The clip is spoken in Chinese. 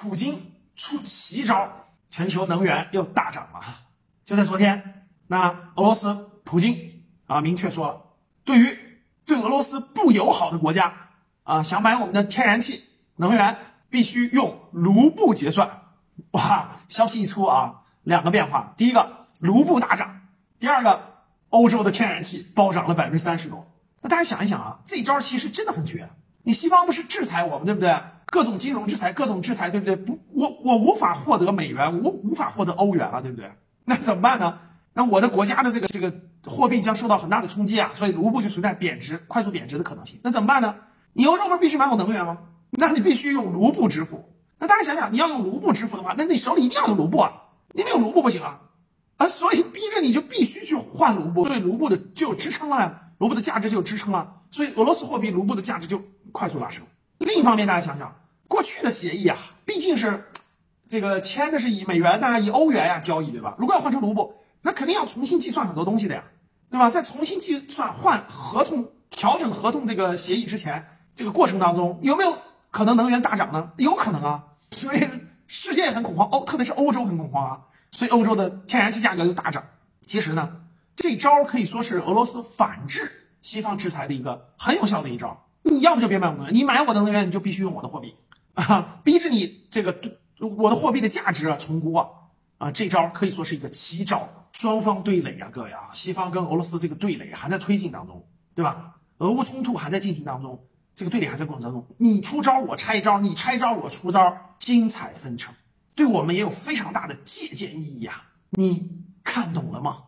普京出奇招，全球能源又大涨了。就在昨天，那俄罗斯普京啊明确说了，对于对俄罗斯不友好的国家啊，想买我们的天然气能源，必须用卢布结算。哇，消息一出啊，两个变化：第一个，卢布大涨；第二个，欧洲的天然气暴涨了百分之三十多。那大家想一想啊，这招其实真的很绝。你西方不是制裁我们，对不对？各种金融制裁，各种制裁，对不对？不，我我无法获得美元，我无法获得欧元了，对不对？那怎么办呢？那我的国家的这个这个货币将受到很大的冲击啊，所以卢布就存在贬值、快速贬值的可能性。那怎么办呢？你欧洲不是必须买我能源吗？那你必须用卢布支付。那大家想想，你要用卢布支付的话，那你手里一定要有卢布啊，你没有卢布不行啊，啊，所以逼着你就必须去换卢布，对卢布的就有支撑了呀，卢布的价值就有支撑了，所以俄罗斯货币卢布的价值就快速拉升。另一方面，大家想想，过去的协议啊，毕竟是这个签的是以美元呐、以欧元呀交易，对吧？如果要换成卢布，那肯定要重新计算很多东西的呀，对吧？在重新计算换合同、调整合同这个协议之前，这个过程当中有没有可能能源大涨呢？有可能啊。所以世界也很恐慌，欧特别是欧洲很恐慌啊，所以欧洲的天然气价格就大涨。其实呢，这招可以说是俄罗斯反制西方制裁的一个很有效的一招。你要不就别买我的，你买我的能源你就必须用我的货币啊，逼着你这个我的货币的价值重估啊啊！这招可以说是一个奇招，双方对垒啊，各位啊，西方跟俄罗斯这个对垒还在推进当中，对吧？俄乌冲突还在进行当中，这个对垒还在过程当中，你出招我拆招，你拆招我出招。精彩纷呈，对我们也有非常大的借鉴意义啊！你看懂了吗？